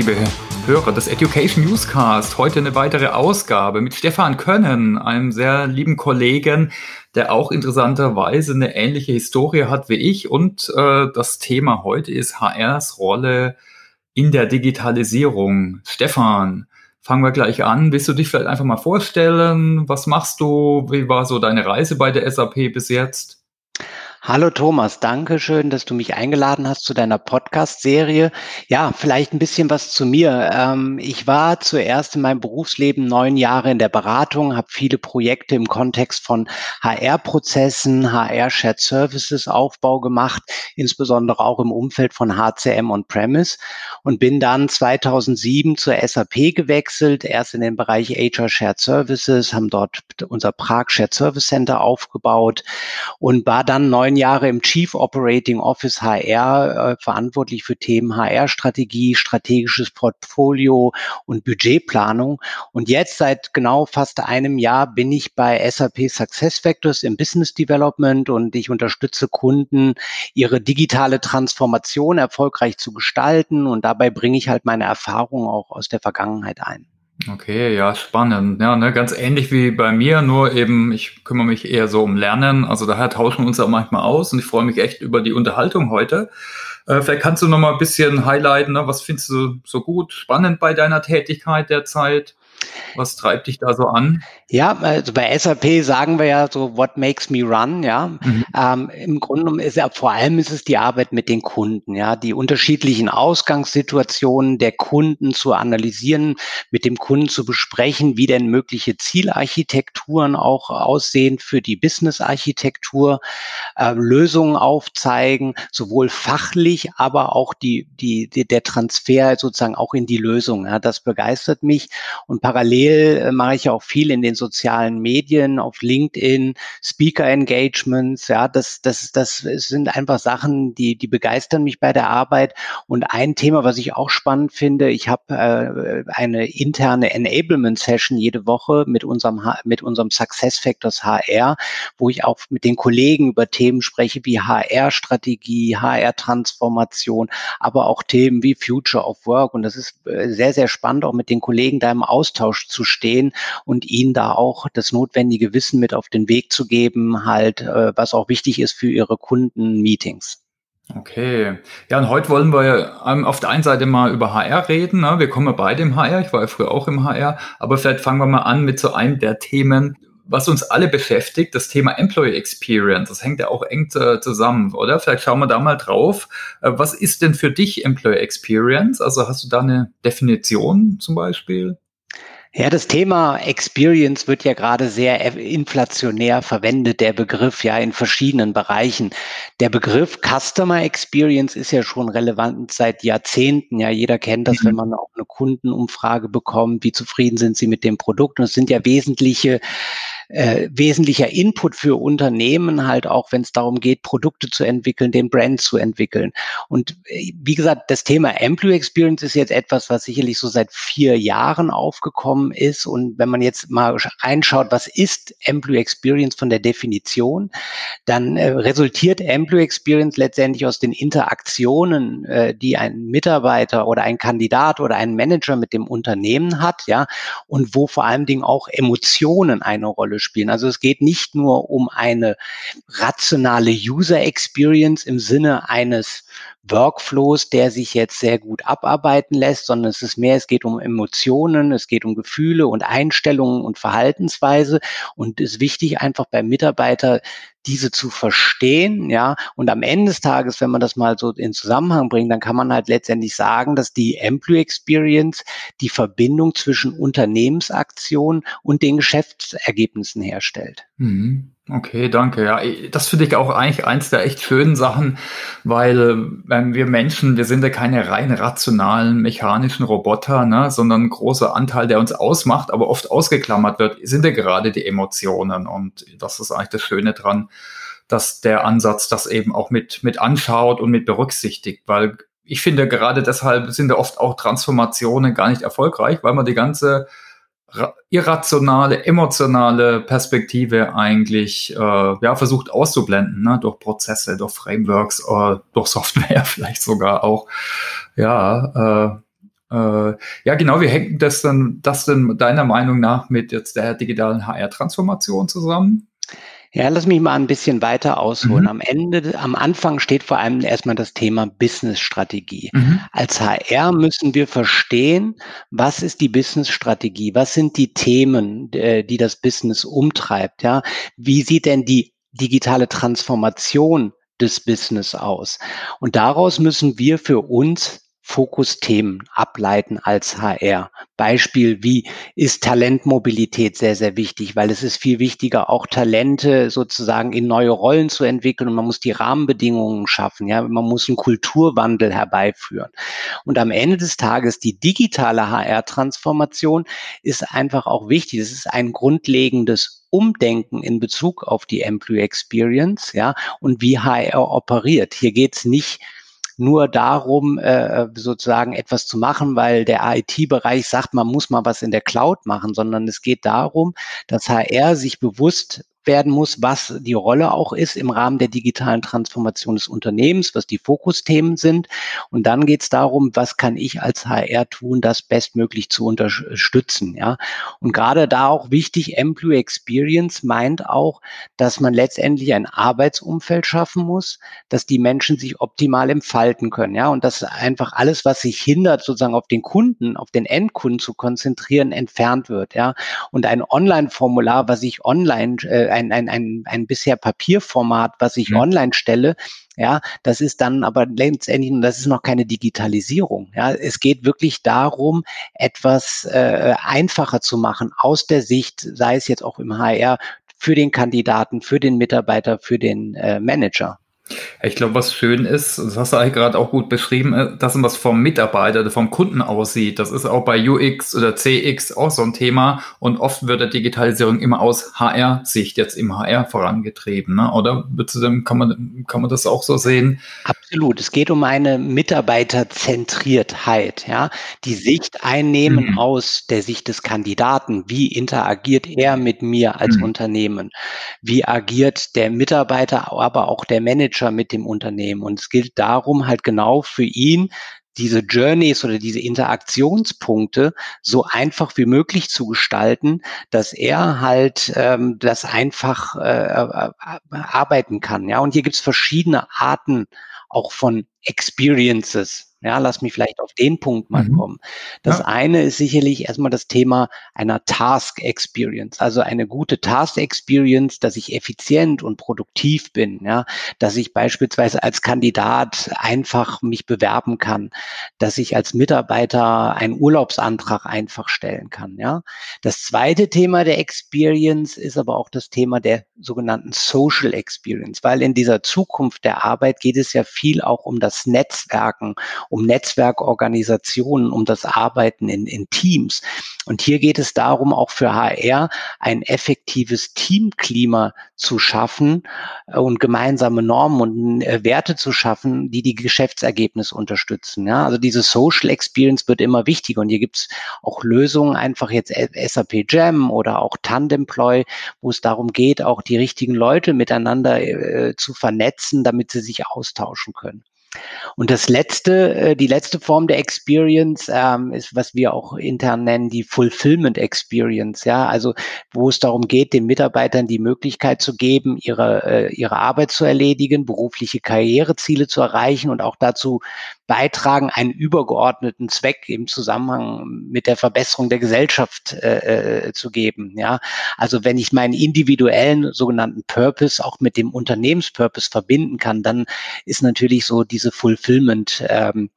Liebe Hörer des Education Newscast. Heute eine weitere Ausgabe mit Stefan Können, einem sehr lieben Kollegen, der auch interessanterweise eine ähnliche Historie hat wie ich. Und äh, das Thema heute ist HRs Rolle in der Digitalisierung. Stefan, fangen wir gleich an. Willst du dich vielleicht einfach mal vorstellen? Was machst du? Wie war so deine Reise bei der SAP bis jetzt? Hallo Thomas, danke schön, dass du mich eingeladen hast zu deiner Podcast-Serie. Ja, vielleicht ein bisschen was zu mir. Ähm, ich war zuerst in meinem Berufsleben neun Jahre in der Beratung, habe viele Projekte im Kontext von HR-Prozessen, HR-Shared Services Aufbau gemacht, insbesondere auch im Umfeld von HCM und Premise und bin dann 2007 zur SAP gewechselt, erst in den Bereich HR Shared Services, haben dort unser Prag Shared Service Center aufgebaut und war dann neun Jahre im Chief Operating Office HR äh, verantwortlich für Themen HR-Strategie, strategisches Portfolio und Budgetplanung. Und jetzt seit genau fast einem Jahr bin ich bei SAP Success Factors im Business Development und ich unterstütze Kunden, ihre digitale Transformation erfolgreich zu gestalten. Und dabei bringe ich halt meine Erfahrungen auch aus der Vergangenheit ein. Okay, ja, spannend. Ja, ne, ganz ähnlich wie bei mir, nur eben, ich kümmere mich eher so um Lernen. Also daher tauschen wir uns auch manchmal aus und ich freue mich echt über die Unterhaltung heute. Äh, vielleicht kannst du noch mal ein bisschen highlighten, ne? was findest du so gut, spannend bei deiner Tätigkeit derzeit? Was treibt dich da so an? Ja, also bei SAP sagen wir ja so, what makes me run, ja. Mhm. Ähm, Im Grunde genommen ist ja vor allem ist es die Arbeit mit den Kunden, ja, die unterschiedlichen Ausgangssituationen der Kunden zu analysieren, mit dem Kunden zu besprechen, wie denn mögliche Zielarchitekturen auch aussehen für die Business-Architektur, äh, Lösungen aufzeigen, sowohl fachlich, aber auch die, die, die, der Transfer sozusagen auch in die Lösung. Ja, das begeistert mich und parallel äh, mache ich auch viel in den sozialen Medien, auf LinkedIn, Speaker-Engagements. Ja, das, das, das sind einfach Sachen, die, die begeistern mich bei der Arbeit. Und ein Thema, was ich auch spannend finde, ich habe äh, eine interne Enablement-Session jede Woche mit unserem, mit unserem Success Factors HR, wo ich auch mit den Kollegen über Themen spreche wie HR-Strategie, HR-Transformation, aber auch Themen wie Future of Work. Und das ist äh, sehr, sehr spannend, auch mit den Kollegen da im Austausch Austausch zu stehen und ihnen da auch das notwendige Wissen mit auf den Weg zu geben, halt, äh, was auch wichtig ist für ihre Kunden-Meetings. Okay. Ja, und heute wollen wir ähm, auf der einen Seite mal über HR reden. Ne? Wir kommen ja beide im HR. Ich war ja früher auch im HR. Aber vielleicht fangen wir mal an mit so einem der Themen, was uns alle beschäftigt, das Thema Employee Experience. Das hängt ja auch eng zusammen, oder? Vielleicht schauen wir da mal drauf. Äh, was ist denn für dich Employee Experience? Also hast du da eine Definition zum Beispiel? Ja, das Thema Experience wird ja gerade sehr inflationär verwendet, der Begriff ja in verschiedenen Bereichen. Der Begriff Customer Experience ist ja schon relevant seit Jahrzehnten. Ja, jeder kennt das, mhm. wenn man auch eine Kundenumfrage bekommt, wie zufrieden sind sie mit dem Produkt. Und es sind ja wesentliche äh, wesentlicher Input für Unternehmen, halt auch wenn es darum geht, Produkte zu entwickeln, den Brand zu entwickeln. Und äh, wie gesagt, das Thema Employee Experience ist jetzt etwas, was sicherlich so seit vier Jahren aufgekommen ist. Und wenn man jetzt mal reinschaut, was ist Employee Experience von der Definition, dann äh, resultiert Employee Experience letztendlich aus den Interaktionen, äh, die ein Mitarbeiter oder ein Kandidat oder ein Manager mit dem Unternehmen hat, ja, und wo vor allen Dingen auch Emotionen eine Rolle spielen. Also es geht nicht nur um eine rationale User Experience im Sinne eines Workflows, der sich jetzt sehr gut abarbeiten lässt, sondern es ist mehr, es geht um Emotionen, es geht um Gefühle und Einstellungen und Verhaltensweise. Und ist wichtig, einfach beim Mitarbeiter diese zu verstehen, ja. Und am Ende des Tages, wenn man das mal so in Zusammenhang bringt, dann kann man halt letztendlich sagen, dass die Employee Experience die Verbindung zwischen Unternehmensaktion und den Geschäftsergebnissen herstellt. Mhm. Okay, danke. Ja, das finde ich auch eigentlich eins der echt schönen Sachen, weil wenn wir Menschen, wir sind ja keine rein rationalen mechanischen Roboter, ne, sondern ein großer Anteil, der uns ausmacht, aber oft ausgeklammert wird, sind ja gerade die Emotionen. Und das ist eigentlich das Schöne dran, dass der Ansatz das eben auch mit, mit anschaut und mit berücksichtigt, weil ich finde gerade deshalb sind ja oft auch Transformationen gar nicht erfolgreich, weil man die ganze irrationale, emotionale Perspektive eigentlich äh, ja, versucht auszublenden, ne? durch Prozesse, durch Frameworks, äh, durch Software vielleicht sogar auch. Ja, äh, Äh, ja, genau, wie hängt das dann, das denn deiner Meinung nach mit jetzt der digitalen HR-Transformation zusammen? Ja, lass mich mal ein bisschen weiter ausholen. Mhm. Am Ende, am Anfang steht vor allem erstmal das Thema Business-Strategie. Mhm. Als HR müssen wir verstehen, was ist die Business-Strategie? Was sind die Themen, äh, die das Business umtreibt? Ja, wie sieht denn die digitale Transformation des Business aus? Und daraus müssen wir für uns Fokusthemen ableiten als HR. Beispiel, wie ist Talentmobilität sehr, sehr wichtig, weil es ist viel wichtiger, auch Talente sozusagen in neue Rollen zu entwickeln und man muss die Rahmenbedingungen schaffen, ja, man muss einen Kulturwandel herbeiführen. Und am Ende des Tages die digitale HR-Transformation ist einfach auch wichtig. Es ist ein grundlegendes Umdenken in Bezug auf die Employee Experience, ja, und wie HR operiert. Hier geht es nicht nur darum, äh, sozusagen etwas zu machen, weil der IT-Bereich sagt, man muss mal was in der Cloud machen, sondern es geht darum, dass HR sich bewusst werden muss, was die Rolle auch ist im Rahmen der digitalen Transformation des Unternehmens, was die Fokusthemen sind. Und dann geht es darum, was kann ich als HR tun, das bestmöglich zu unterstützen. Ja? Und gerade da auch wichtig, Employee Experience meint auch, dass man letztendlich ein Arbeitsumfeld schaffen muss, dass die Menschen sich optimal entfalten können. Ja? Und dass einfach alles, was sich hindert, sozusagen auf den Kunden, auf den Endkunden zu konzentrieren, entfernt wird. Ja? Und ein Online-Formular, was ich online äh, ein, ein, ein, ein bisher Papierformat, was ich mhm. online stelle, ja, das ist dann aber letztendlich, das ist noch keine Digitalisierung. Ja, es geht wirklich darum, etwas äh, einfacher zu machen aus der Sicht, sei es jetzt auch im HR, für den Kandidaten, für den Mitarbeiter, für den äh, Manager. Ich glaube, was schön ist, das hast du eigentlich gerade auch gut beschrieben, äh, dass was vom Mitarbeiter, vom Kunden aussieht. Das ist auch bei UX oder CX auch so ein Thema. Und oft wird der Digitalisierung immer aus HR-Sicht jetzt im HR vorangetrieben. Ne? Oder kann man, kann man das auch so sehen? Absolut. Es geht um eine Mitarbeiterzentriertheit, ja. Die Sicht einnehmen mhm. aus der Sicht des Kandidaten. Wie interagiert er mit mir als mhm. Unternehmen? Wie agiert der Mitarbeiter, aber auch der Manager mit dem Unternehmen. Und es gilt darum, halt genau für ihn diese Journeys oder diese Interaktionspunkte so einfach wie möglich zu gestalten, dass er halt ähm, das einfach äh, äh arbeiten kann. Ja, und hier gibt es verschiedene Arten auch von Experiences. Ja, lass mich vielleicht auf den Punkt mal mhm. kommen. Das ja. eine ist sicherlich erstmal das Thema einer Task Experience, also eine gute Task Experience, dass ich effizient und produktiv bin, ja, dass ich beispielsweise als Kandidat einfach mich bewerben kann, dass ich als Mitarbeiter einen Urlaubsantrag einfach stellen kann, ja. Das zweite Thema der Experience ist aber auch das Thema der sogenannten Social Experience, weil in dieser Zukunft der Arbeit geht es ja viel auch um das Netzwerken um Netzwerkorganisationen, um das Arbeiten in, in Teams. Und hier geht es darum, auch für HR ein effektives Teamklima zu schaffen äh, und gemeinsame Normen und äh, Werte zu schaffen, die die Geschäftsergebnisse unterstützen. Ja, also diese Social Experience wird immer wichtiger und hier gibt es auch Lösungen, einfach jetzt SAP Jam oder auch Tandemploy, wo es darum geht, auch die richtigen Leute miteinander äh, zu vernetzen, damit sie sich austauschen können. Und das letzte, äh, die letzte Form der Experience ähm, ist, was wir auch intern nennen, die Fulfillment Experience. Ja, also wo es darum geht, den Mitarbeitern die Möglichkeit zu geben, ihre äh, ihre Arbeit zu erledigen, berufliche Karriereziele zu erreichen und auch dazu beitragen, einen übergeordneten Zweck im Zusammenhang mit der Verbesserung der Gesellschaft äh, äh, zu geben. Ja, also wenn ich meinen individuellen sogenannten Purpose auch mit dem Unternehmenspurpose verbinden kann, dann ist natürlich so diese Fulfillment ähm,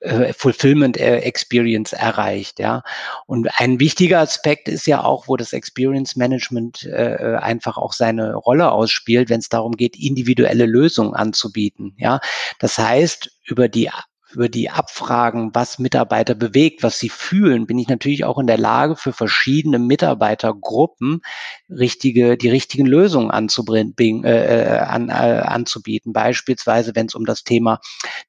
äh, Fulfillment äh, Experience erreicht, ja. Und ein wichtiger Aspekt ist ja auch, wo das Experience Management äh, einfach auch seine Rolle ausspielt, wenn es darum geht, individuelle Lösungen anzubieten, ja. Das heißt, über die über die Abfragen, was Mitarbeiter bewegt, was sie fühlen, bin ich natürlich auch in der Lage, für verschiedene Mitarbeitergruppen richtige, die richtigen Lösungen anzubringen, äh, äh, an, äh, anzubieten. Beispielsweise, wenn es um das Thema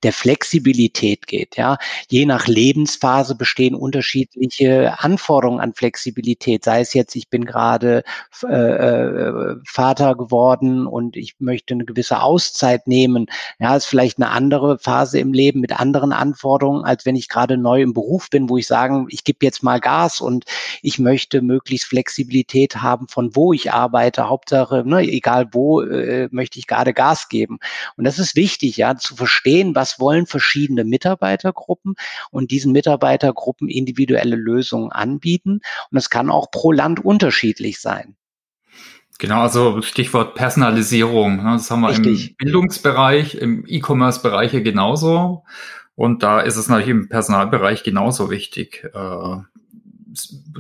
der Flexibilität geht. Ja, je nach Lebensphase bestehen unterschiedliche Anforderungen an Flexibilität. Sei es jetzt, ich bin gerade äh, äh, Vater geworden und ich möchte eine gewisse Auszeit nehmen. Ja, ist vielleicht eine andere Phase im Leben mit anderen anderen Anforderungen, als wenn ich gerade neu im Beruf bin, wo ich sagen, ich gebe jetzt mal Gas und ich möchte möglichst Flexibilität haben, von wo ich arbeite. Hauptsache, ne, egal wo, äh, möchte ich gerade Gas geben. Und das ist wichtig, ja, zu verstehen, was wollen verschiedene Mitarbeitergruppen und diesen Mitarbeitergruppen individuelle Lösungen anbieten. Und es kann auch pro Land unterschiedlich sein. Genau, also Stichwort Personalisierung. Ne? Das haben wir Richtig. im Bildungsbereich, im E-Commerce-Bereich genauso. Und da ist es natürlich im Personalbereich genauso wichtig. Äh,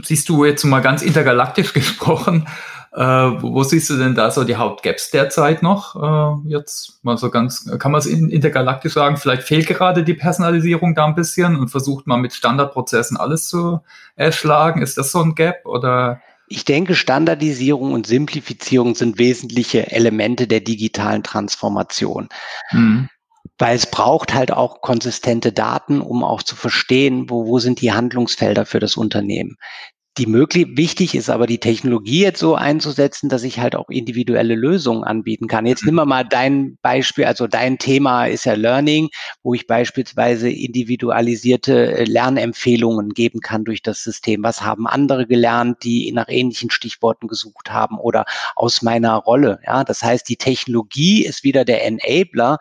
siehst du jetzt mal ganz intergalaktisch gesprochen, äh, wo siehst du denn da so die Hauptgaps derzeit noch? Äh, jetzt mal so ganz, kann man es intergalaktisch sagen? Vielleicht fehlt gerade die Personalisierung da ein bisschen und versucht man mit Standardprozessen alles zu erschlagen. Ist das so ein Gap oder? Ich denke, Standardisierung und Simplifizierung sind wesentliche Elemente der digitalen Transformation. Mhm. Weil es braucht halt auch konsistente Daten, um auch zu verstehen, wo, wo sind die Handlungsfelder für das Unternehmen die möglich, wichtig ist aber die Technologie jetzt so einzusetzen, dass ich halt auch individuelle Lösungen anbieten kann. Jetzt nimm mal dein Beispiel, also dein Thema ist ja Learning, wo ich beispielsweise individualisierte äh, Lernempfehlungen geben kann durch das System. Was haben andere gelernt, die nach ähnlichen Stichworten gesucht haben oder aus meiner Rolle? Ja, das heißt, die Technologie ist wieder der Enabler,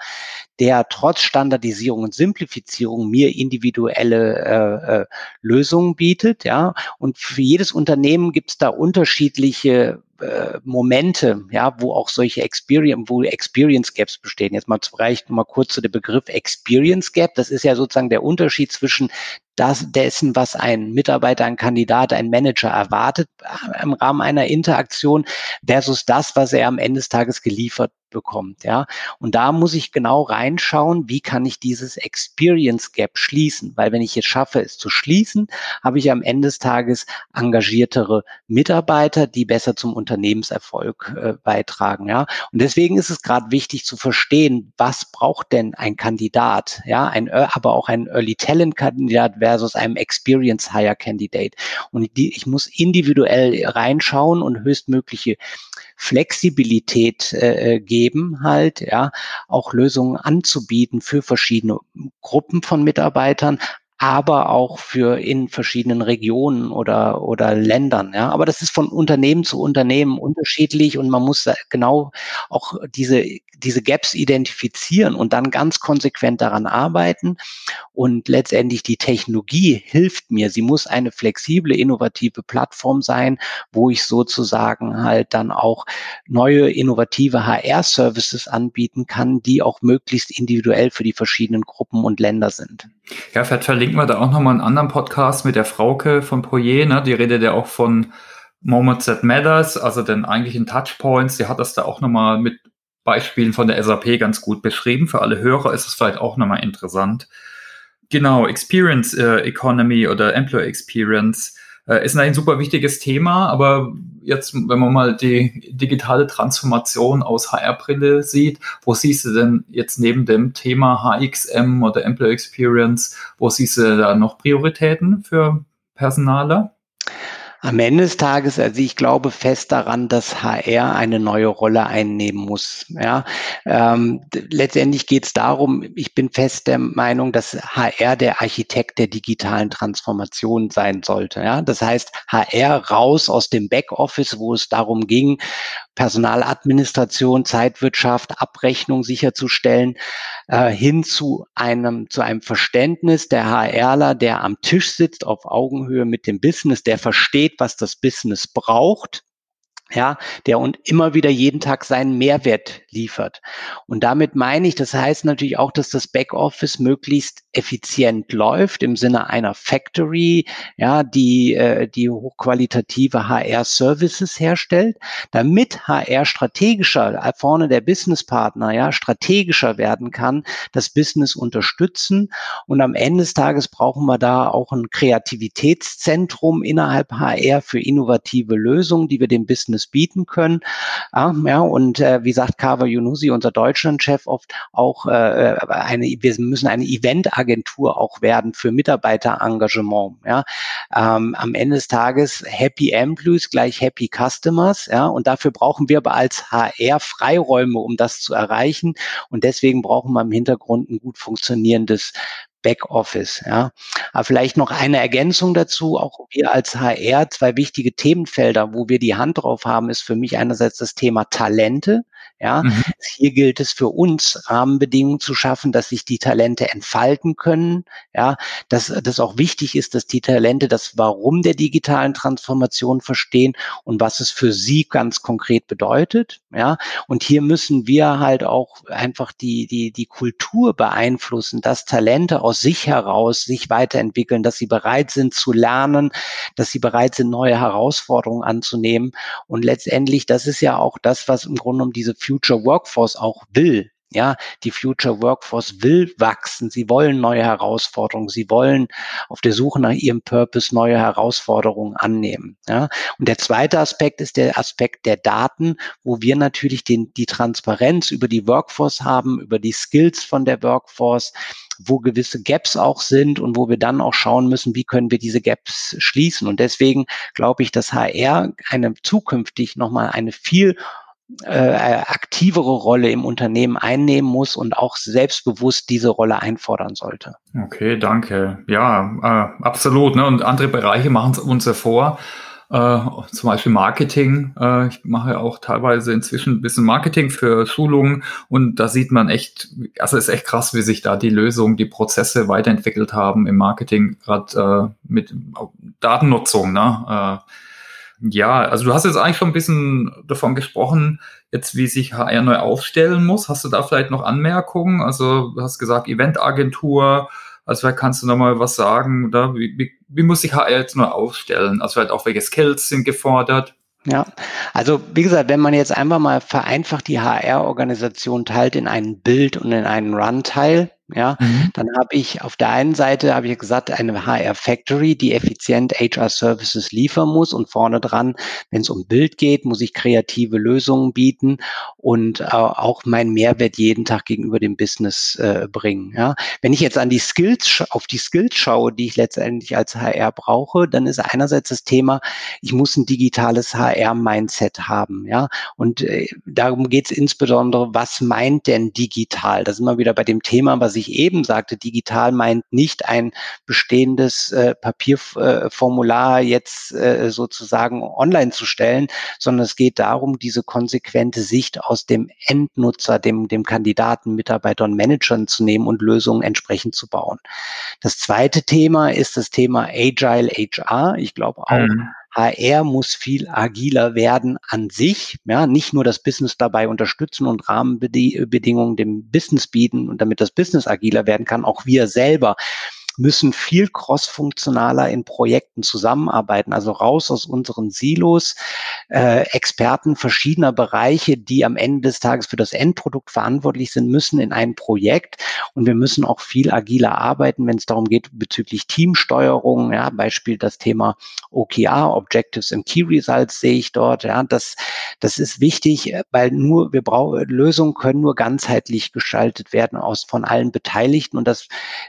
der trotz Standardisierung und Simplifizierung mir individuelle äh, äh, Lösungen bietet. Ja, und für jedes Unternehmen gibt es da unterschiedliche äh, Momente, ja, wo auch solche Experience, wo Experience Gaps bestehen. Jetzt mal vielleicht mal kurz zu dem Begriff Experience Gap. Das ist ja sozusagen der Unterschied zwischen das, dessen, was ein Mitarbeiter, ein Kandidat, ein Manager erwartet äh, im Rahmen einer Interaktion versus das, was er am Ende des Tages geliefert bekommt, ja. Und da muss ich genau reinschauen, wie kann ich dieses Experience Gap schließen? Weil wenn ich es schaffe, es zu schließen, habe ich am Ende des Tages engagiertere Mitarbeiter, die besser zum Unternehmenserfolg äh, beitragen, ja. Und deswegen ist es gerade wichtig zu verstehen, was braucht denn ein Kandidat, ja, ein, aber auch ein Early Talent Kandidat versus einem Experience Hire Candidate. Und die, ich muss individuell reinschauen und höchstmögliche Flexibilität äh, äh, geben, halt, ja, auch Lösungen anzubieten für verschiedene Gruppen von Mitarbeitern, aber auch für in verschiedenen Regionen oder, oder Ländern. Ja. Aber das ist von Unternehmen zu Unternehmen unterschiedlich und man muss genau auch diese, diese Gaps identifizieren und dann ganz konsequent daran arbeiten. Und letztendlich die Technologie hilft mir. Sie muss eine flexible, innovative Plattform sein, wo ich sozusagen halt dann auch neue, innovative HR-Services anbieten kann, die auch möglichst individuell für die verschiedenen Gruppen und Länder sind. Ja, vielleicht wir da auch nochmal einen anderen Podcast mit der Frauke von Proje, ne? Die redet ja auch von Moments that Matters, also den eigentlichen Touchpoints. Die hat das da auch nochmal mit Beispielen von der SAP ganz gut beschrieben. Für alle Hörer ist es vielleicht auch nochmal interessant. Genau, Experience äh, Economy oder Employer Experience äh, ist ein super wichtiges Thema, aber jetzt, wenn man mal die digitale Transformation aus HR-Brille sieht, wo siehst du denn jetzt neben dem Thema HXM oder Employee Experience, wo siehst du da noch Prioritäten für Personaler? Am Ende des Tages, also ich glaube fest daran, dass HR eine neue Rolle einnehmen muss. Ja, ähm, letztendlich geht es darum, ich bin fest der Meinung, dass HR der Architekt der digitalen Transformation sein sollte. Ja, das heißt, HR raus aus dem Backoffice, wo es darum ging, Personaladministration, Zeitwirtschaft, Abrechnung sicherzustellen, äh, hin zu einem, zu einem Verständnis der HRler, der am Tisch sitzt auf Augenhöhe mit dem Business, der versteht, was das Business braucht ja, der und immer wieder jeden Tag seinen Mehrwert liefert. Und damit meine ich, das heißt natürlich auch, dass das Backoffice möglichst effizient läuft im Sinne einer Factory, ja, die äh, die hochqualitative HR Services herstellt, damit HR strategischer äh, vorne der Businesspartner, ja, strategischer werden kann, das Business unterstützen und am Ende des Tages brauchen wir da auch ein Kreativitätszentrum innerhalb HR für innovative Lösungen, die wir dem Business bieten können. Ja, ja und äh, wie sagt Carver Yunusi, unser Deutschlandchef, oft auch äh, eine, wir müssen eine Eventagentur auch werden für Mitarbeiterengagement. Ja. Ähm, am Ende des Tages Happy Employees gleich Happy Customers. Ja, und dafür brauchen wir aber als HR Freiräume, um das zu erreichen. Und deswegen brauchen wir im Hintergrund ein gut funktionierendes Backoffice. Ja. Aber vielleicht noch eine Ergänzung dazu. Auch wir als HR zwei wichtige Themenfelder, wo wir die Hand drauf haben, ist für mich einerseits das Thema Talente. Ja, mhm. hier gilt es für uns, Rahmenbedingungen zu schaffen, dass sich die Talente entfalten können. Ja, dass das auch wichtig ist, dass die Talente das Warum der digitalen Transformation verstehen und was es für sie ganz konkret bedeutet. Ja, und hier müssen wir halt auch einfach die, die, die Kultur beeinflussen, dass Talente aus sich heraus sich weiterentwickeln, dass sie bereit sind zu lernen, dass sie bereit sind, neue Herausforderungen anzunehmen. Und letztendlich, das ist ja auch das, was im Grunde um diese Future Workforce auch will. Ja, die Future Workforce will wachsen. Sie wollen neue Herausforderungen. Sie wollen auf der Suche nach ihrem Purpose neue Herausforderungen annehmen. Ja, und der zweite Aspekt ist der Aspekt der Daten, wo wir natürlich den, die Transparenz über die Workforce haben, über die Skills von der Workforce, wo gewisse Gaps auch sind und wo wir dann auch schauen müssen, wie können wir diese Gaps schließen. Und deswegen glaube ich, dass HR eine zukünftig nochmal eine viel äh, aktivere Rolle im Unternehmen einnehmen muss und auch selbstbewusst diese Rolle einfordern sollte. Okay, danke. Ja, äh, absolut. Ne? Und andere Bereiche machen es uns ja vor. Äh, zum Beispiel Marketing. Äh, ich mache auch teilweise inzwischen ein bisschen Marketing für Schulungen und da sieht man echt, also ist echt krass, wie sich da die Lösungen, die Prozesse weiterentwickelt haben im Marketing, gerade äh, mit Datennutzung. Ne? Ja, also du hast jetzt eigentlich schon ein bisschen davon gesprochen, jetzt wie sich HR neu aufstellen muss. Hast du da vielleicht noch Anmerkungen? Also du hast gesagt Eventagentur, also vielleicht kannst du noch mal was sagen, oder? Wie, wie, wie muss sich HR jetzt neu aufstellen? Also vielleicht auch welche Skills sind gefordert? Ja, also wie gesagt, wenn man jetzt einfach mal vereinfacht die HR-Organisation teilt in einen Bild und in einen Run-Teil, ja, mhm. dann habe ich auf der einen Seite, habe ich gesagt, eine HR Factory, die effizient HR Services liefern muss und vorne dran, wenn es um Bild geht, muss ich kreative Lösungen bieten und äh, auch meinen Mehrwert jeden Tag gegenüber dem Business äh, bringen. Ja. Wenn ich jetzt an die Skills, auf die Skills schaue, die ich letztendlich als HR brauche, dann ist einerseits das Thema, ich muss ein digitales HR-Mindset haben. Ja. Und äh, darum geht es insbesondere, was meint denn digital? Das ist immer wieder bei dem Thema, was ich ich eben sagte, digital meint nicht ein bestehendes äh, Papierformular äh, jetzt äh, sozusagen online zu stellen, sondern es geht darum, diese konsequente Sicht aus dem Endnutzer, dem, dem Kandidaten, Mitarbeitern, Managern zu nehmen und Lösungen entsprechend zu bauen. Das zweite Thema ist das Thema Agile HR. Ich glaube auch, mhm. HR muss viel agiler werden an sich, ja, nicht nur das Business dabei unterstützen und Rahmenbedingungen dem Business bieten und damit das Business agiler werden kann, auch wir selber müssen viel crossfunktionaler in Projekten zusammenarbeiten, also raus aus unseren Silos, äh, Experten verschiedener Bereiche, die am Ende des Tages für das Endprodukt verantwortlich sind, müssen in ein Projekt. Und wir müssen auch viel agiler arbeiten, wenn es darum geht bezüglich Teamsteuerung, ja, Beispiel das Thema OKR, Objectives and Key Results sehe ich dort, ja, das, das ist wichtig, weil nur wir brauchen Lösungen können nur ganzheitlich gestaltet werden aus von allen Beteiligten. Und das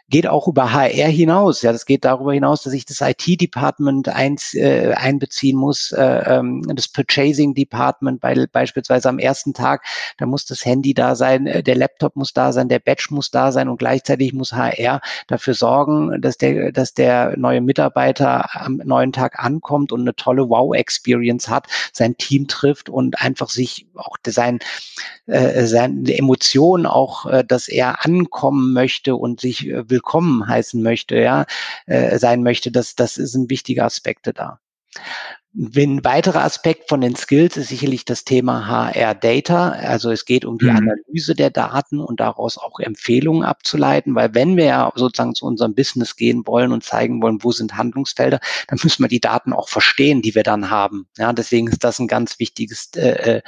geht auch über HR HR hinaus. Ja, das geht darüber hinaus, dass ich das IT-Department äh, einbeziehen muss, äh, ähm, das Purchasing Department bei, beispielsweise am ersten Tag, da muss das Handy da sein, äh, der Laptop muss da sein, der Badge muss da sein und gleichzeitig muss HR dafür sorgen, dass der, dass der neue Mitarbeiter am neuen Tag ankommt und eine tolle Wow-Experience hat, sein Team trifft und einfach sich auch sein, äh, seine Emotionen auch, äh, dass er ankommen möchte und sich äh, willkommen heißen möchte, ja, äh, sein möchte, das, das sind wichtige Aspekte da. Ein weiterer Aspekt von den Skills ist sicherlich das Thema HR Data. Also es geht um die mhm. Analyse der Daten und daraus auch Empfehlungen abzuleiten, weil wenn wir ja sozusagen zu unserem Business gehen wollen und zeigen wollen, wo sind Handlungsfelder, dann müssen wir die Daten auch verstehen, die wir dann haben. Ja, deswegen ist das ein ganz wichtiges äh,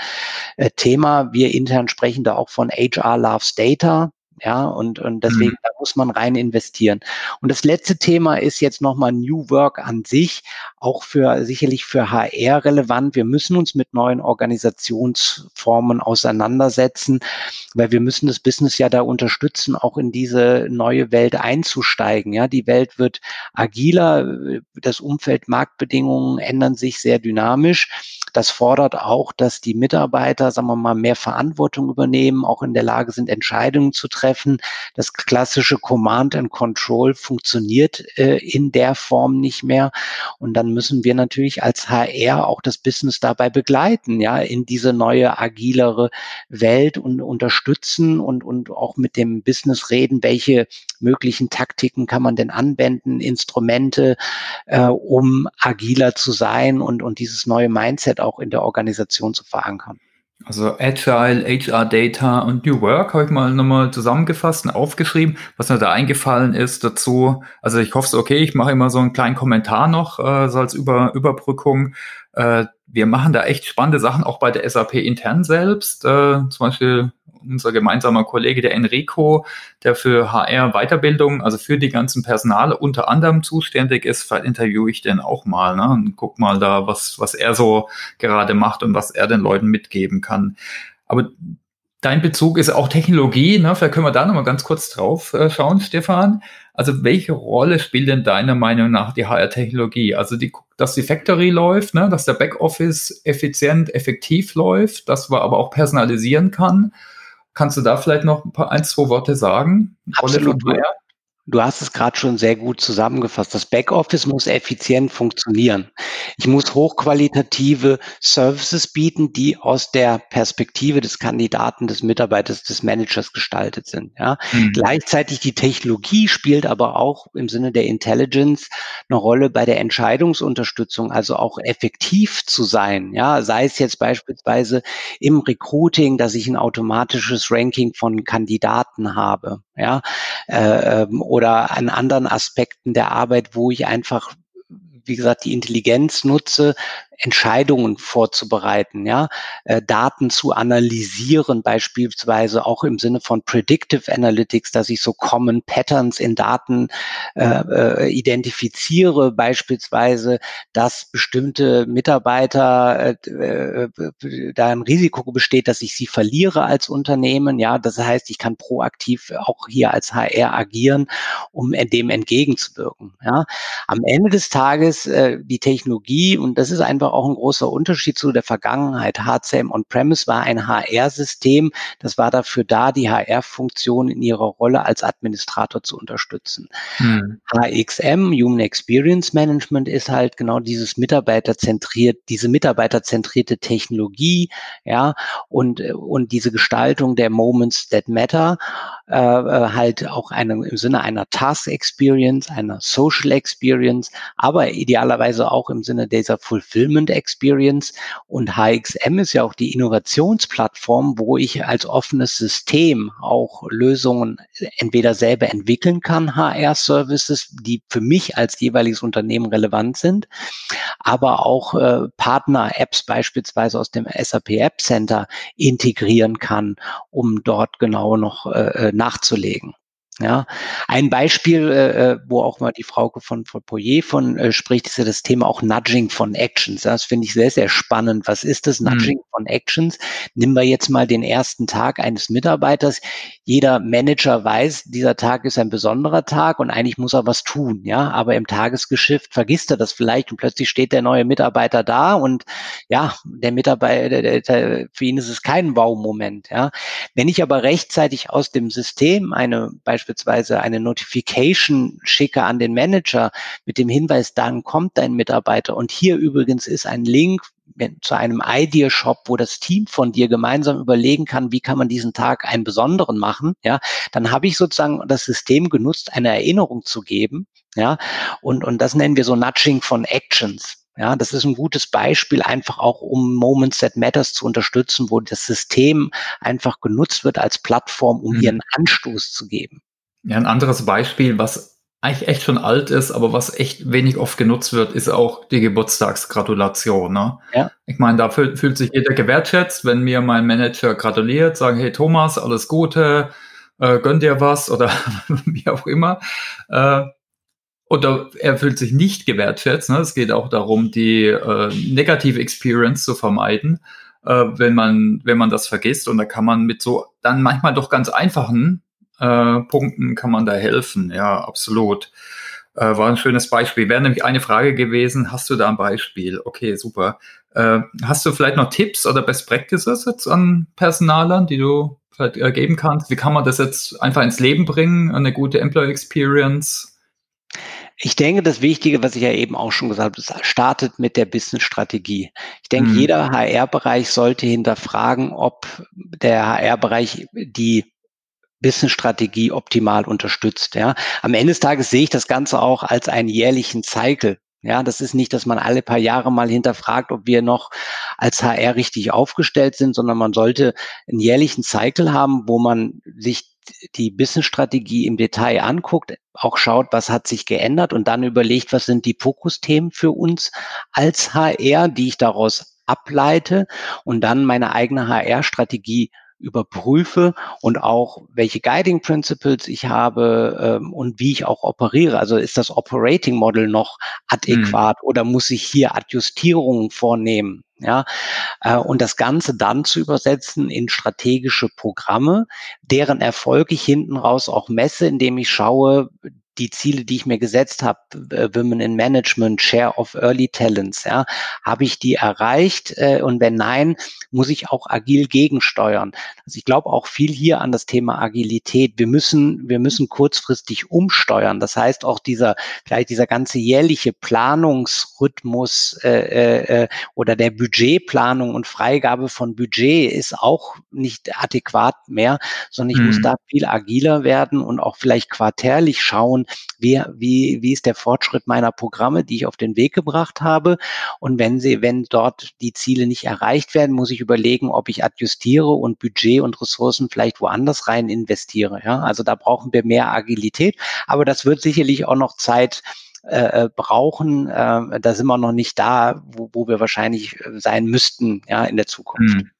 äh, Thema. Wir intern sprechen da auch von HR Loves Data. Ja, und, und deswegen mhm. da muss man rein investieren. Und das letzte Thema ist jetzt nochmal New Work an sich, auch für sicherlich für HR relevant. Wir müssen uns mit neuen Organisationsformen auseinandersetzen, weil wir müssen das Business ja da unterstützen, auch in diese neue Welt einzusteigen. Ja, die Welt wird agiler, das Umfeld, Marktbedingungen ändern sich sehr dynamisch. Das fordert auch, dass die Mitarbeiter, sagen wir mal, mehr Verantwortung übernehmen, auch in der Lage sind, Entscheidungen zu treffen treffen. Das klassische Command and Control funktioniert äh, in der Form nicht mehr. Und dann müssen wir natürlich als HR auch das Business dabei begleiten, ja, in diese neue, agilere Welt und unterstützen und, und auch mit dem Business reden, welche möglichen Taktiken kann man denn anwenden, Instrumente, äh, um agiler zu sein und, und dieses neue Mindset auch in der Organisation zu verankern. Also Agile, HR Data und New Work habe ich mal nochmal zusammengefasst und aufgeschrieben, was mir da eingefallen ist dazu. Also ich hoffe, okay, ich mache immer so einen kleinen Kommentar noch, äh, so als Über Überbrückung. Äh, wir machen da echt spannende Sachen, auch bei der SAP intern selbst. Äh, zum Beispiel unser gemeinsamer Kollege, der Enrico, der für HR Weiterbildung, also für die ganzen Personale unter anderem zuständig ist, interviewe ich den auch mal ne, und guck mal da, was, was er so gerade macht und was er den Leuten mitgeben kann. Aber dein Bezug ist auch Technologie, ne? Vielleicht können wir da nochmal ganz kurz drauf äh, schauen, Stefan. Also welche Rolle spielt denn deiner Meinung nach die HR-Technologie? Also die, dass die Factory läuft, ne? dass der Backoffice effizient, effektiv läuft, dass man aber auch personalisieren kann Kannst du da vielleicht noch ein paar ein, zwei Worte sagen? Absolut. Du hast es gerade schon sehr gut zusammengefasst. Das Backoffice muss effizient funktionieren. Ich muss hochqualitative Services bieten, die aus der Perspektive des Kandidaten, des Mitarbeiters, des Managers gestaltet sind. Ja. Mhm. Gleichzeitig die Technologie spielt aber auch im Sinne der Intelligence eine Rolle bei der Entscheidungsunterstützung, also auch effektiv zu sein. Ja, sei es jetzt beispielsweise im Recruiting, dass ich ein automatisches Ranking von Kandidaten habe. Ja, äh, ähm, oder an anderen Aspekten der Arbeit, wo ich einfach wie gesagt, die Intelligenz nutze, Entscheidungen vorzubereiten, ja, äh, Daten zu analysieren, beispielsweise auch im Sinne von Predictive Analytics, dass ich so Common Patterns in Daten äh, äh, identifiziere, beispielsweise, dass bestimmte Mitarbeiter äh, äh, da ein Risiko besteht, dass ich sie verliere als Unternehmen, ja, das heißt, ich kann proaktiv auch hier als HR agieren, um dem entgegenzuwirken, ja. Am Ende des Tages äh, die Technologie und das ist einfach einfach auch ein großer Unterschied zu der Vergangenheit. HCM On-Premise war ein HR-System. Das war dafür da, die HR-Funktion in ihrer Rolle als Administrator zu unterstützen. Hm. HXM, Human Experience Management, ist halt genau dieses Mitarbeiterzentriert, diese mitarbeiterzentrierte Technologie, ja, und, und diese Gestaltung der Moments that matter, äh, äh halt auch eine, im Sinne einer Task Experience, einer Social Experience, aber idealerweise auch im Sinne dieser Fulfillment Fulfillment Experience. Und HXM ist ja auch die Innovationsplattform, wo ich als offenes System auch Lösungen entweder selber entwickeln kann, HR-Services, die für mich als jeweiliges Unternehmen relevant sind, aber auch äh, Partner-Apps beispielsweise aus dem SAP App Center integrieren kann, um dort genau noch äh, äh nachzulegen. Ja, ein Beispiel, äh, äh, wo auch mal die Frau von, von Poyer von äh, spricht, ist ja das Thema auch Nudging von Actions. Das finde ich sehr, sehr spannend. Was ist das Nudging mhm. von Actions? Nehmen wir jetzt mal den ersten Tag eines Mitarbeiters. Jeder Manager weiß, dieser Tag ist ein besonderer Tag und eigentlich muss er was tun. Ja, aber im Tagesgeschäft vergisst er das vielleicht und plötzlich steht der neue Mitarbeiter da und ja, der Mitarbeiter, der, der, für ihn ist es kein Wow-Moment. Ja, wenn ich aber rechtzeitig aus dem System eine Beispiel beispielsweise eine Notification schicke an den Manager mit dem Hinweis, dann kommt dein Mitarbeiter und hier übrigens ist ein Link zu einem Idea-Shop, wo das Team von dir gemeinsam überlegen kann, wie kann man diesen Tag einen besonderen machen, ja, dann habe ich sozusagen das System genutzt, eine Erinnerung zu geben, ja, und, und das nennen wir so Nudging von Actions. Ja, das ist ein gutes Beispiel einfach auch, um Moments that Matters zu unterstützen, wo das System einfach genutzt wird als Plattform, um mhm. hier einen Anstoß zu geben. Ja, ein anderes Beispiel, was eigentlich echt schon alt ist, aber was echt wenig oft genutzt wird, ist auch die Geburtstagsgratulation. Ne? Ja. Ich meine, da fühlt, fühlt sich jeder gewertschätzt, wenn mir mein Manager gratuliert, sagen, hey Thomas, alles Gute, äh, gönn dir was oder wie auch immer. Äh, oder er fühlt sich nicht gewertschätzt. Ne? Es geht auch darum, die äh, negative Experience zu vermeiden, äh, wenn man wenn man das vergisst. Und da kann man mit so dann manchmal doch ganz einfachen äh, Punkten kann man da helfen. Ja, absolut. Äh, war ein schönes Beispiel. Wäre nämlich eine Frage gewesen, hast du da ein Beispiel? Okay, super. Äh, hast du vielleicht noch Tipps oder Best Practices jetzt an Personalern, die du geben kannst? Wie kann man das jetzt einfach ins Leben bringen, eine gute Employee Experience? Ich denke, das Wichtige, was ich ja eben auch schon gesagt habe, startet mit der Business-Strategie. Ich denke, mhm. jeder HR-Bereich sollte hinterfragen, ob der HR-Bereich die Business-Strategie optimal unterstützt. Ja. Am Ende des Tages sehe ich das Ganze auch als einen jährlichen Cycle. Ja, das ist nicht, dass man alle paar Jahre mal hinterfragt, ob wir noch als HR richtig aufgestellt sind, sondern man sollte einen jährlichen Cycle haben, wo man sich die Business-Strategie im Detail anguckt, auch schaut, was hat sich geändert und dann überlegt, was sind die Fokusthemen für uns als HR, die ich daraus ableite und dann meine eigene HR-Strategie überprüfe und auch welche Guiding Principles ich habe ähm, und wie ich auch operiere. Also ist das Operating Model noch adäquat mhm. oder muss ich hier Adjustierungen vornehmen? Ja, äh, und das Ganze dann zu übersetzen in strategische Programme, deren Erfolg ich hinten raus auch messe, indem ich schaue, die Ziele, die ich mir gesetzt habe, äh, Women in Management, Share of Early Talents, ja, habe ich die erreicht? Äh, und wenn nein, muss ich auch agil gegensteuern. Also ich glaube auch viel hier an das Thema Agilität. Wir müssen, wir müssen kurzfristig umsteuern. Das heißt auch dieser, vielleicht dieser ganze jährliche Planungsrhythmus äh, äh, äh oder der Budgetplanung und Freigabe von Budget ist auch nicht adäquat mehr, sondern ich mhm. muss da viel agiler werden und auch vielleicht quartärlich schauen, wie, wie, wie ist der Fortschritt meiner Programme, die ich auf den Weg gebracht habe. Und wenn sie, wenn dort die Ziele nicht erreicht werden, muss ich überlegen, ob ich adjustiere und Budget und Ressourcen vielleicht woanders rein investiere. Ja, also da brauchen wir mehr Agilität. Aber das wird sicherlich auch noch Zeit äh, äh brauchen. Äh, da sind wir noch nicht da, wo, wo wir wahrscheinlich äh, sein müssten, ja, in der Zukunft. Hm.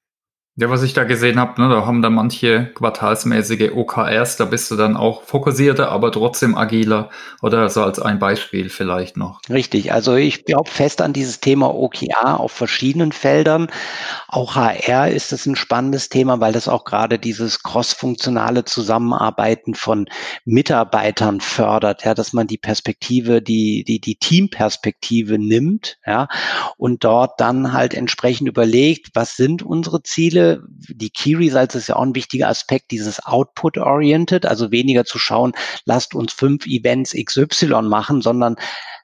Ja, was ich da gesehen habe, ne, da haben da manche quartalsmäßige OKRs, da bist du dann auch fokussierter, aber trotzdem agiler oder so als ein Beispiel vielleicht noch. Richtig, also ich glaube fest an dieses Thema OKR auf verschiedenen Feldern. Auch HR ist es ein spannendes Thema, weil das auch gerade dieses crossfunktionale Zusammenarbeiten von Mitarbeitern fördert, ja, dass man die Perspektive, die, die, die Teamperspektive nimmt, ja, und dort dann halt entsprechend überlegt, was sind unsere Ziele, die Key Results ist ja auch ein wichtiger Aspekt, dieses Output-oriented, also weniger zu schauen, lasst uns fünf Events XY machen, sondern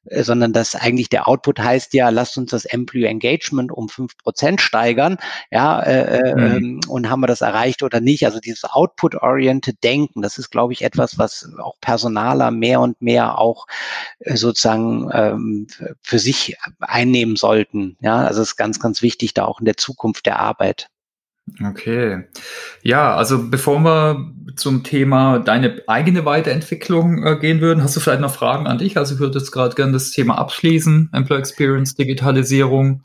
äh, sondern dass eigentlich der Output heißt ja, lasst uns das Employee Engagement um fünf Prozent steigern, ja, äh, mhm. Ähm, und haben wir das erreicht oder nicht? Also dieses Output-oriented Denken, das ist, glaube ich, etwas, was auch Personaler mehr und mehr auch äh, sozusagen ähm, für sich einnehmen sollten. Ja, also es ist ganz, ganz wichtig, da auch in der Zukunft der Arbeit. Okay. Ja, also bevor wir zum Thema deine eigene Weiterentwicklung äh, gehen würden, hast du vielleicht noch Fragen an dich? Also ich würde jetzt gerade gerne das Thema abschließen, Employee Experience, Digitalisierung.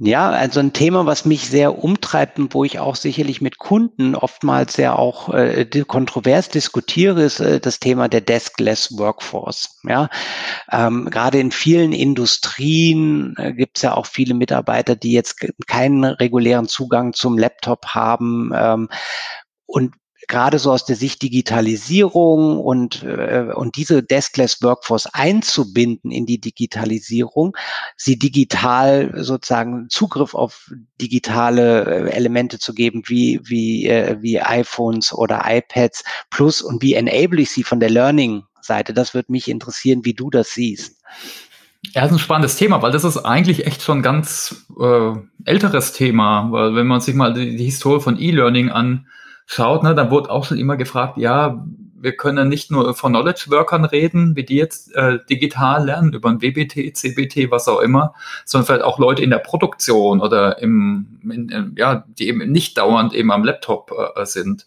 Ja, also ein Thema, was mich sehr umtreibt und wo ich auch sicherlich mit Kunden oftmals sehr auch äh, kontrovers diskutiere, ist äh, das Thema der Deskless Workforce. Ja, ähm, gerade in vielen Industrien äh, gibt es ja auch viele Mitarbeiter, die jetzt keinen regulären Zugang zum Laptop haben. Ähm, und gerade so aus der Sicht Digitalisierung und, äh, und diese Deskless Workforce einzubinden in die Digitalisierung, sie digital sozusagen Zugriff auf digitale äh, Elemente zu geben, wie, wie, äh, wie iPhones oder iPads plus und wie enable ich sie von der Learning-Seite. Das würde mich interessieren, wie du das siehst. Ja, das ist ein spannendes Thema, weil das ist eigentlich echt schon ein ganz äh, älteres Thema, weil wenn man sich mal die, die Historie von E-Learning an schaut, ne, dann wurde auch schon immer gefragt, ja, wir können nicht nur von Knowledge Workern reden, wie die jetzt äh, digital lernen, über ein WBT, CBT, was auch immer, sondern vielleicht auch Leute in der Produktion oder im, in, in, ja, die eben nicht dauernd eben am Laptop äh, sind.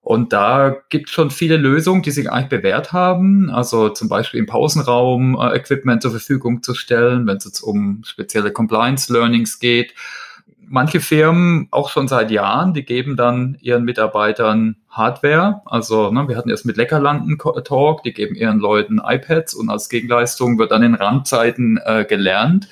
Und da gibt es schon viele Lösungen, die sich eigentlich bewährt haben. Also zum Beispiel im Pausenraum äh, Equipment zur Verfügung zu stellen, wenn es jetzt um spezielle Compliance Learnings geht manche Firmen auch schon seit Jahren, die geben dann ihren Mitarbeitern Hardware. Also ne, wir hatten erst mit Leckerlanden Talk, die geben ihren Leuten iPads und als Gegenleistung wird dann in Randzeiten äh, gelernt.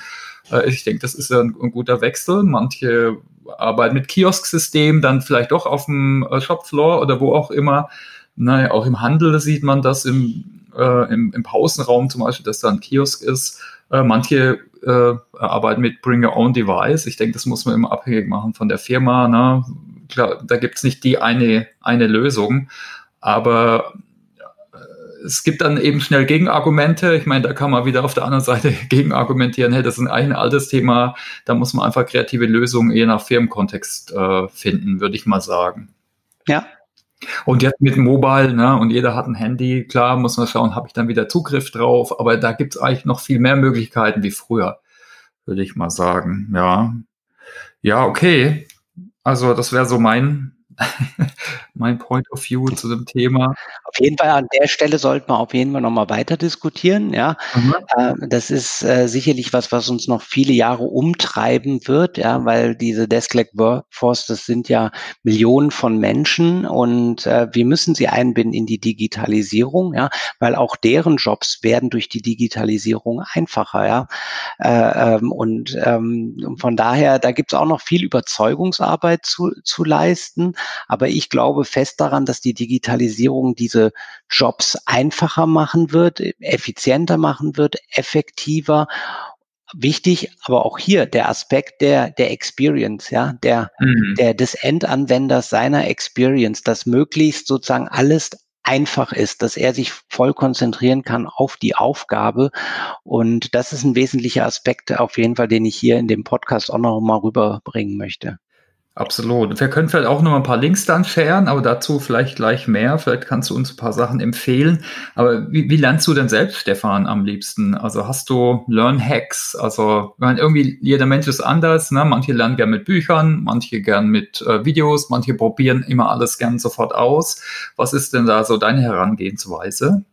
Äh, ich denke, das ist ein, ein, guter Wechsel. Manche arbeiten mit Kiosk-System, dann vielleicht doch auf dem äh, Shopfloor oder wo auch immer. Naja, auch im Handel sieht man das im, äh, im, im Pausenraum zum Beispiel, dass da ein Kiosk ist. Äh, manche äh, arbeiten mit Bring Your Own Device. Ich denke, das muss man immer abhängig machen von der Firma. Ne? klar, da gibt's nicht die eine, eine Lösung, aber es gibt dann eben schnell Gegenargumente. Ich meine, da kann man wieder auf der anderen Seite gegenargumentieren, hey, das ist ein altes Thema, da muss man einfach kreative Lösungen je nach Firmenkontext äh, finden, würde ich mal sagen. Ja. Und jetzt mit Mobile, ne, und jeder hat ein Handy, klar, muss man schauen, habe ich dann wieder Zugriff drauf, aber da gibt es eigentlich noch viel mehr Möglichkeiten wie früher, würde ich mal sagen. Ja. Ja, okay. Also das wäre so mein mein Point of View zu dem Thema. Auf jeden Fall an der Stelle sollten wir auf jeden Fall nochmal weiter diskutieren. Ja, mhm. äh, das ist äh, sicherlich was, was uns noch viele Jahre umtreiben wird, ja, weil diese Desk-like Workforce, das sind ja Millionen von Menschen und äh, wir müssen sie einbinden in die Digitalisierung, ja, weil auch deren Jobs werden durch die Digitalisierung einfacher, ja. Äh, ähm, und ähm, von daher, da gibt es auch noch viel Überzeugungsarbeit zu, zu leisten. Aber ich glaube fest daran, dass die Digitalisierung diese Jobs einfacher machen wird, effizienter machen wird, effektiver wichtig, aber auch hier der Aspekt der, der Experience, ja, der, mhm. der des Endanwenders seiner Experience, dass möglichst sozusagen alles einfach ist, dass er sich voll konzentrieren kann auf die Aufgabe. Und das ist ein wesentlicher Aspekt auf jeden Fall, den ich hier in dem Podcast auch noch mal rüberbringen möchte. Absolut. Wir können vielleicht auch noch ein paar Links dann sharen, aber dazu vielleicht gleich mehr. Vielleicht kannst du uns ein paar Sachen empfehlen. Aber wie, wie lernst du denn selbst, Stefan, am liebsten? Also hast du Learn-Hacks? Also meine, irgendwie jeder Mensch ist anders. Ne? Manche lernen gern mit Büchern, manche gern mit äh, Videos, manche probieren immer alles gern sofort aus. Was ist denn da so deine Herangehensweise?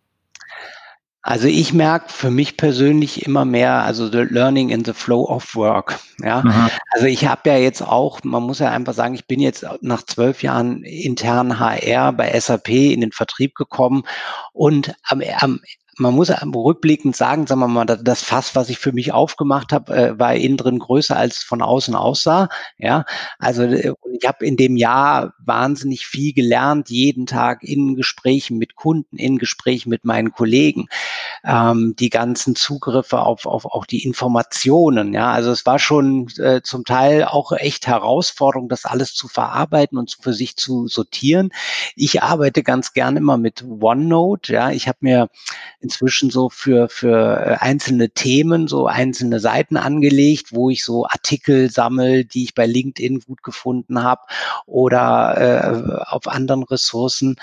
Also ich merke für mich persönlich immer mehr, also the learning in the flow of work. Ja, Aha. also ich habe ja jetzt auch, man muss ja einfach sagen, ich bin jetzt nach zwölf Jahren intern HR bei SAP in den Vertrieb gekommen und am, am man muss rückblickend sagen, sagen wir mal, das Fass, was ich für mich aufgemacht habe, äh, war innen drin größer als von außen aussah. Ja, also äh, ich habe in dem Jahr wahnsinnig viel gelernt, jeden Tag in Gesprächen mit Kunden, in Gesprächen mit meinen Kollegen, ähm, die ganzen Zugriffe auf, auf auch die Informationen. Ja, also es war schon äh, zum Teil auch echt Herausforderung, das alles zu verarbeiten und für sich zu sortieren. Ich arbeite ganz gerne immer mit OneNote. Ja, ich habe mir inzwischen so für, für äh, einzelne Themen so einzelne Seiten angelegt, wo ich so Artikel sammle, die ich bei LinkedIn gut gefunden habe oder äh, auf anderen Ressourcen.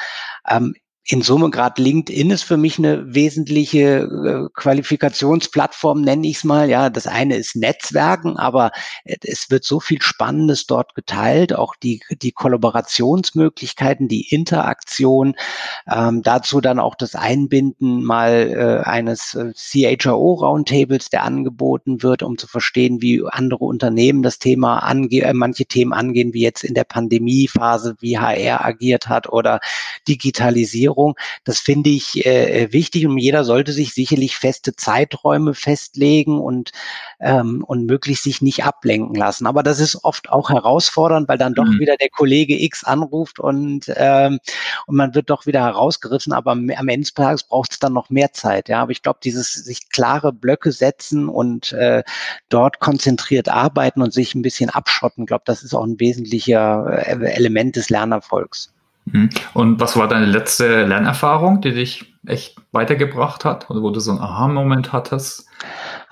Ähm, in Summe gerade LinkedIn ist für mich eine wesentliche äh, Qualifikationsplattform, nenne ich es mal. Ja, das eine ist Netzwerken, aber es wird so viel Spannendes dort geteilt, auch die, die Kollaborationsmöglichkeiten, die Interaktion, ähm, dazu dann auch das Einbinden mal äh, eines äh, CHRO Roundtables, der angeboten wird, um zu verstehen, wie andere Unternehmen das Thema angehen, äh, manche Themen angehen, wie jetzt in der Pandemiephase, wie HR agiert hat oder Digitalisierung Ernährung. Das finde ich äh, äh, wichtig und jeder sollte sich sicherlich feste Zeiträume festlegen und, ähm, und möglichst sich nicht ablenken lassen. Aber das ist oft auch herausfordernd, weil dann doch mhm. wieder der Kollege X anruft und, ähm, und man wird doch wieder herausgerissen. Aber am Ende des Tages braucht es dann noch mehr Zeit. Ja, aber ich glaube, dieses sich klare Blöcke setzen und äh, dort konzentriert arbeiten und sich ein bisschen abschotten, glaube, das ist auch ein wesentlicher äh, Element des Lernerfolgs. Mhm. Und was war deine letzte Lernerfahrung, die dich echt weitergebracht hat oder wo du so einen Aha-Moment hattest?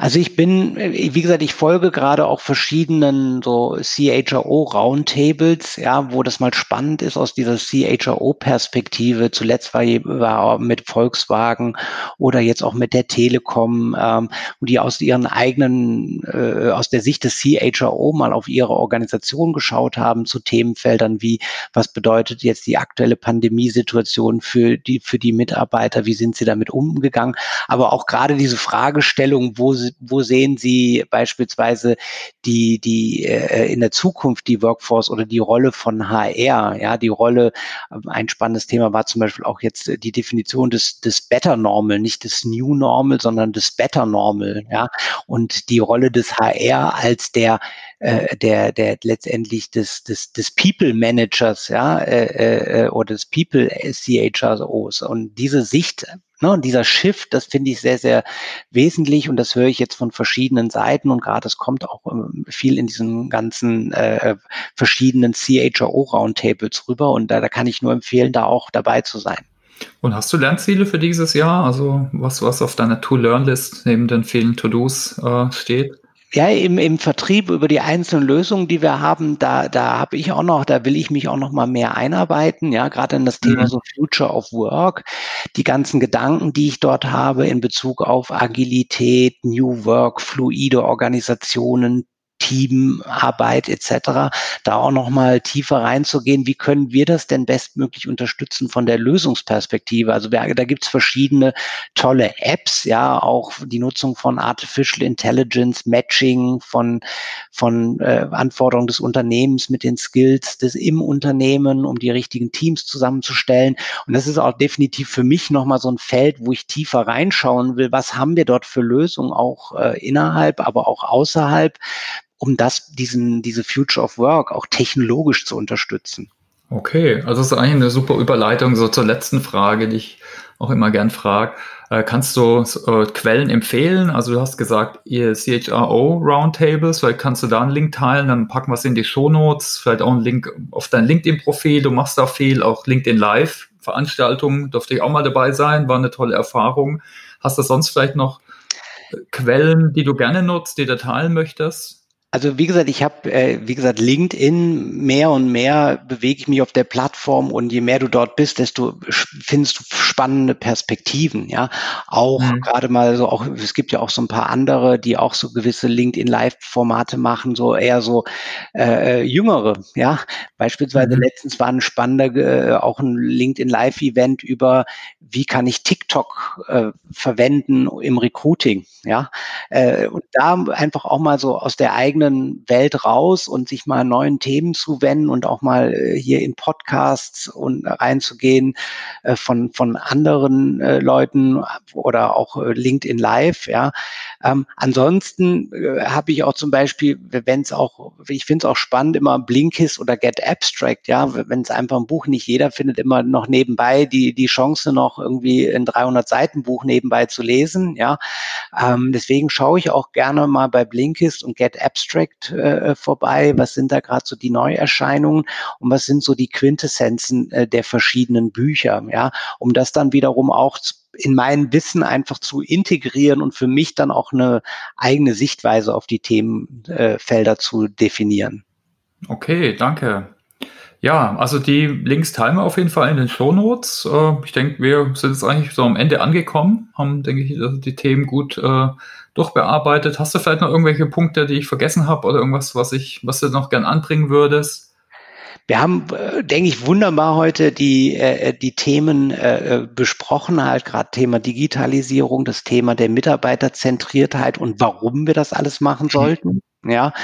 Also ich bin, wie gesagt, ich folge gerade auch verschiedenen so CHRO Roundtables, ja, wo das mal spannend ist aus dieser CHRO Perspektive. Zuletzt war, war mit Volkswagen oder jetzt auch mit der Telekom, ähm, die aus ihren eigenen, äh, aus der Sicht des CHRO mal auf ihre Organisation geschaut haben zu Themenfeldern wie, was bedeutet jetzt die aktuelle Pandemiesituation für die, für die Mitarbeiter, wie sind sie damit umgegangen, aber auch gerade diese Fragestellung, wo wo sehen Sie beispielsweise die, die äh, in der Zukunft die Workforce oder die Rolle von HR? Ja, die Rolle, äh, ein spannendes Thema war zum Beispiel auch jetzt die Definition des, des Better Normal, nicht des New Normal, sondern des Better Normal. Ja, und die Rolle des HR als der äh, der, der letztendlich des, des, des People Managers, ja, äh, äh, oder des People CHROs. Und diese Sicht Ne, und dieser Shift, das finde ich sehr, sehr wesentlich und das höre ich jetzt von verschiedenen Seiten und gerade es kommt auch ähm, viel in diesen ganzen äh, verschiedenen CHRO-Roundtables rüber und da, da kann ich nur empfehlen, da auch dabei zu sein. Und hast du Lernziele für dieses Jahr? Also was, was auf deiner To-Learn-List neben den vielen To-Dos äh, steht? Ja, im, im Vertrieb über die einzelnen Lösungen, die wir haben, da, da habe ich auch noch, da will ich mich auch noch mal mehr einarbeiten, ja, gerade in das Thema mhm. so Future of Work, die ganzen Gedanken, die ich dort habe in Bezug auf Agilität, New Work, fluide Organisationen, Teamarbeit etc., da auch nochmal tiefer reinzugehen, wie können wir das denn bestmöglich unterstützen von der Lösungsperspektive? Also da gibt es verschiedene tolle Apps, ja, auch die Nutzung von Artificial Intelligence, Matching von, von äh, Anforderungen des Unternehmens mit den Skills des im Unternehmen, um die richtigen Teams zusammenzustellen. Und das ist auch definitiv für mich nochmal so ein Feld, wo ich tiefer reinschauen will, was haben wir dort für Lösungen auch äh, innerhalb, aber auch außerhalb um das, diesen, diese Future of Work auch technologisch zu unterstützen. Okay, also das ist eigentlich eine super Überleitung so zur letzten Frage, die ich auch immer gern frage. Äh, kannst du äh, Quellen empfehlen? Also du hast gesagt, ihr CHRO Roundtables, vielleicht kannst du da einen Link teilen, dann packen wir es in die Shownotes, vielleicht auch einen Link auf dein LinkedIn-Profil, du machst da viel, auch LinkedIn Live Veranstaltungen, durfte ich auch mal dabei sein, war eine tolle Erfahrung. Hast du sonst vielleicht noch Quellen, die du gerne nutzt, die du teilen möchtest? Also wie gesagt, ich habe, äh, wie gesagt, LinkedIn mehr und mehr bewege ich mich auf der Plattform und je mehr du dort bist, desto findest du spannende Perspektiven. Ja, auch mhm. gerade mal so, auch es gibt ja auch so ein paar andere, die auch so gewisse LinkedIn Live-Formate machen, so eher so äh, äh jüngere. Ja, beispielsweise mhm. letztens war ein spannender, äh, auch ein LinkedIn Live-Event über, wie kann ich TikTok äh, verwenden im Recruiting. Ja, äh, und da einfach auch mal so aus der eigenen eigenen Welt raus und sich mal neuen Themen zuwenden und auch mal äh, hier in Podcasts und reinzugehen äh, von, von anderen äh, Leuten oder auch LinkedIn Live, ja. Ähm, ansonsten habe ich auch zum Beispiel, wenn es auch, ich finde es auch spannend, immer Blinkist oder Get Abstract, ja, wenn es einfach ein Buch nicht jeder findet, immer noch nebenbei die, die Chance noch irgendwie ein 300 Seiten Buch nebenbei zu lesen, ja. Ähm, deswegen schaue ich auch gerne mal bei Blinkist und Get Abstract Abstract äh, vorbei? Was sind da gerade so die Neuerscheinungen und was sind so die Quintessenzen äh, der verschiedenen Bücher? Ja, um das dann wiederum auch in mein Wissen einfach zu integrieren und für mich dann auch eine eigene Sichtweise auf die Themenfelder äh, zu definieren. Okay, danke. Ja, also die Links teilen wir auf jeden Fall in den Show Notes. Äh, ich denke, wir sind jetzt eigentlich so am Ende angekommen, haben, denke ich, die Themen gut äh, durchbearbeitet. Hast du vielleicht noch irgendwelche Punkte, die ich vergessen habe oder irgendwas, was ich, was du noch gern anbringen würdest? Wir haben, äh, denke ich, wunderbar heute die, äh, die Themen äh, besprochen, halt gerade Thema Digitalisierung, das Thema der Mitarbeiterzentriertheit und warum wir das alles machen sollten. Ja,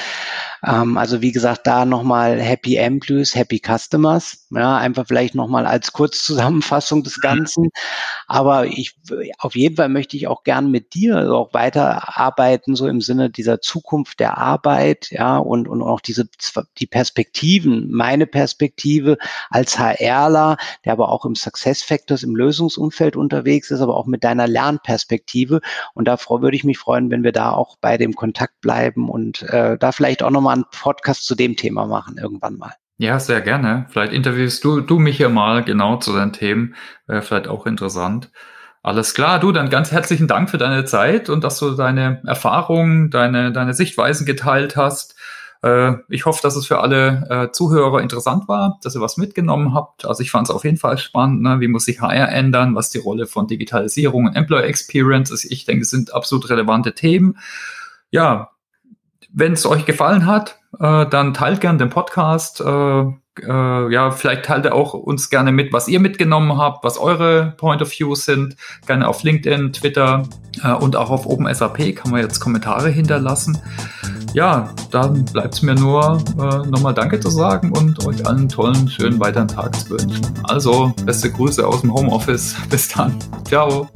ähm, also wie gesagt, da nochmal Happy Employees, Happy Customers. Ja, einfach vielleicht nochmal als Kurzzusammenfassung des Ganzen. Aber ich, auf jeden Fall möchte ich auch gern mit dir auch weiterarbeiten, so im Sinne dieser Zukunft der Arbeit, ja, und, und auch diese, die Perspektiven, meine Perspektive als HRler, der aber auch im Success Factors, im Lösungsumfeld unterwegs ist, aber auch mit deiner Lernperspektive. Und da würde ich mich freuen, wenn wir da auch bei dem Kontakt bleiben und äh, da vielleicht auch nochmal einen Podcast zu dem Thema machen irgendwann mal. Ja, sehr gerne. Vielleicht interviewst du, du mich ja mal genau zu deinen Themen. Wäre vielleicht auch interessant. Alles klar, du, dann ganz herzlichen Dank für deine Zeit und dass du deine Erfahrungen, deine, deine Sichtweisen geteilt hast. Äh, ich hoffe, dass es für alle äh, Zuhörer interessant war, dass ihr was mitgenommen habt. Also ich fand es auf jeden Fall spannend, ne? wie muss sich HR ändern, was die Rolle von Digitalisierung und Employer Experience ist. Ich denke, es sind absolut relevante Themen. Ja, wenn es euch gefallen hat, äh, dann teilt gern den Podcast. Äh, äh, ja, vielleicht teilt ihr auch uns gerne mit, was ihr mitgenommen habt, was eure Point of Views sind. Gerne auf LinkedIn, Twitter äh, und auch auf OpenSAP kann man jetzt Kommentare hinterlassen. Ja, dann bleibt es mir nur äh, nochmal Danke zu sagen und euch allen tollen, schönen weiteren Tag zu wünschen. Also, beste Grüße aus dem Homeoffice. Bis dann. Ciao.